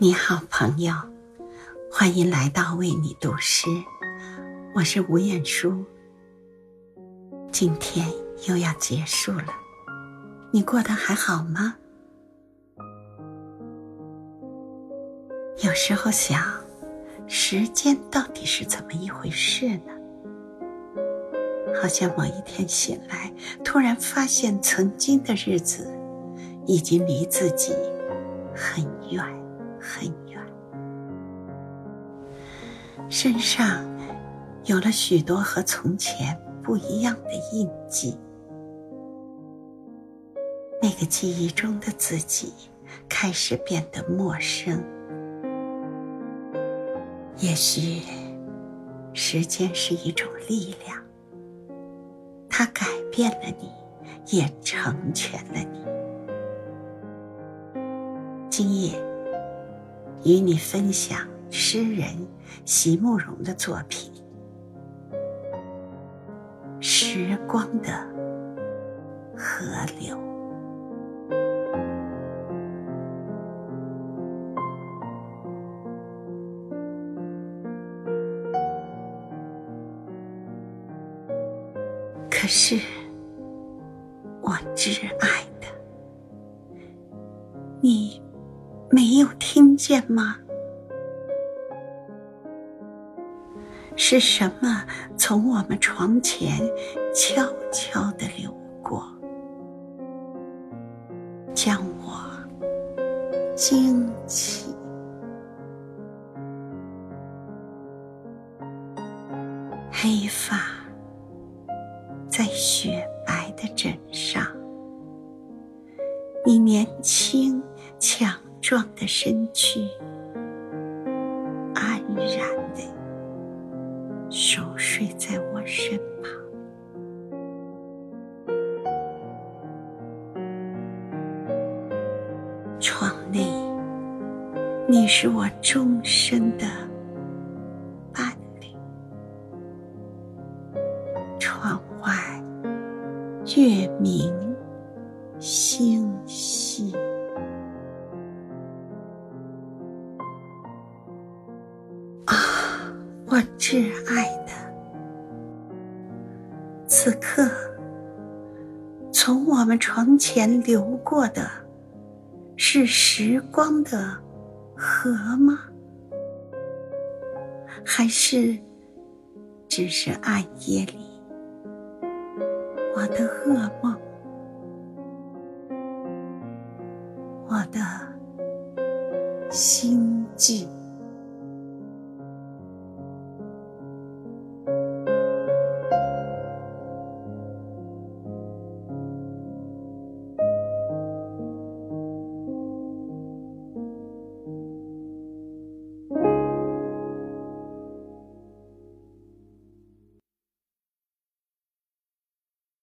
你好，朋友，欢迎来到为你读诗。我是吴彦舒。今天又要结束了，你过得还好吗？有时候想，时间到底是怎么一回事呢？好像某一天醒来，突然发现曾经的日子已经离自己很远。很远，身上有了许多和从前不一样的印记。那个记忆中的自己开始变得陌生。也许，时间是一种力量，它改变了你，也成全了你。今夜。与你分享诗人席慕容的作品《时光的河流》。可是，我挚爱的你。没有听见吗？是什么从我们床前悄悄的流过，将我惊起？黑发在雪白的枕上，你年轻强。壮的身躯，安然的熟睡在我身旁。窗内，你是我终身的伴侣；窗外，月明星稀。我挚爱的，此刻从我们床前流过的，是时光的河吗？还是只是暗夜里我的噩梦？我的心悸？